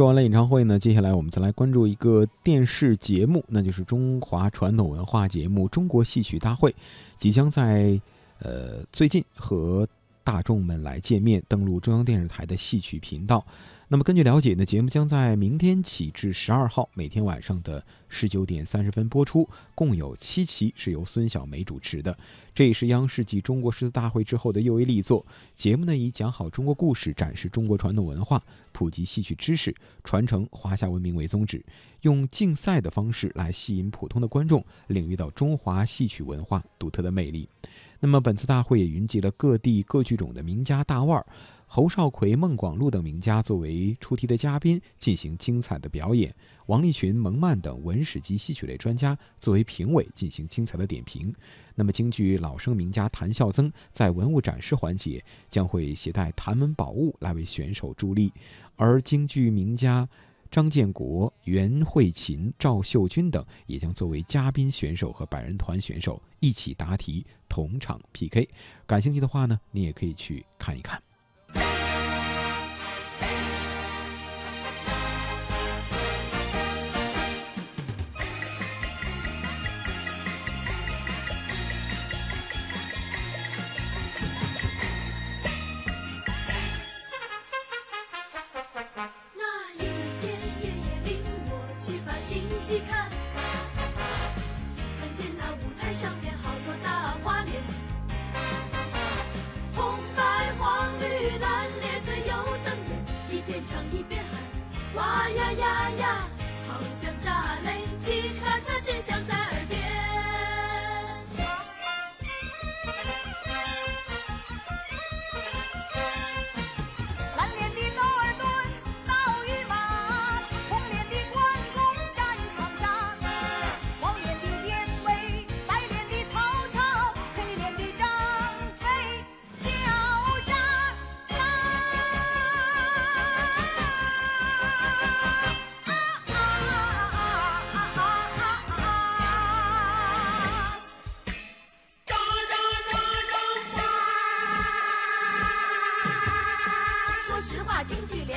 说完了演唱会呢，接下来我们再来关注一个电视节目，那就是中华传统文化节目《中国戏曲大会》，即将在呃最近和大众们来见面，登陆中央电视台的戏曲频道。那么根据了解呢，节目将在明天起至十二号每天晚上的十九点三十分播出，共有七期，是由孙晓梅主持的。这也是央视继《中国诗词大会》之后的又一力作。节目呢以讲好中国故事、展示中国传统文化、普及戏曲知识、传承华夏文明为宗旨，用竞赛的方式来吸引普通的观众领略到中华戏曲文化独特的魅力。那么本次大会也云集了各地各剧种的名家大腕儿。侯少奎、孟广禄等名家作为出题的嘉宾进行精彩的表演，王立群、蒙曼等文史及戏曲类专家作为评委进行精彩的点评。那么京剧老生名家谭孝曾在文物展示环节将会携带谭门宝物来为选手助力，而京剧名家张建国、袁慧琴、赵秀君等也将作为嘉宾选手和百人团选手一起答题，同场 PK。感兴趣的话呢，你也可以去看一看。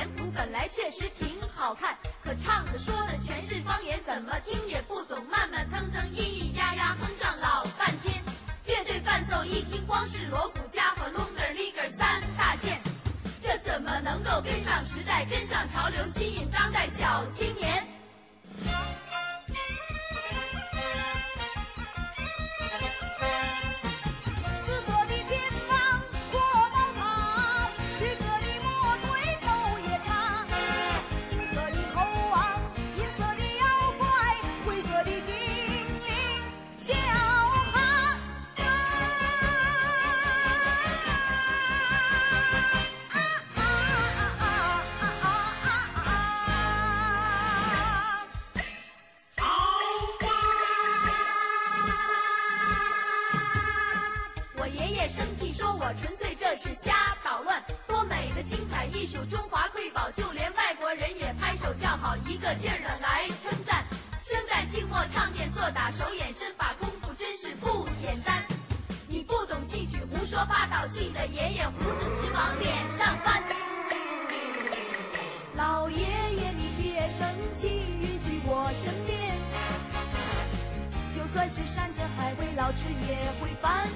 原本来确实挺好看，可唱的说的全是方言，怎么听也不懂，慢慢腾腾，咿咿呀呀哼上老半天。乐队伴奏一听光是锣鼓家和 longer，Liger 三大件。这怎么能够跟上时代，跟上潮流，吸引当代小青年？我纯粹这是瞎捣乱，多美的精彩艺术，中华瑰宝，就连外国人也拍手叫好，一个劲儿的来称赞。生在清末，唱念做打，手眼身法功夫真是不简单。你不懂戏曲，胡说八道，气得爷爷胡子直往脸上翻。老爷爷你别生气，允许我身边，就算是山珍海味，老吃也会烦。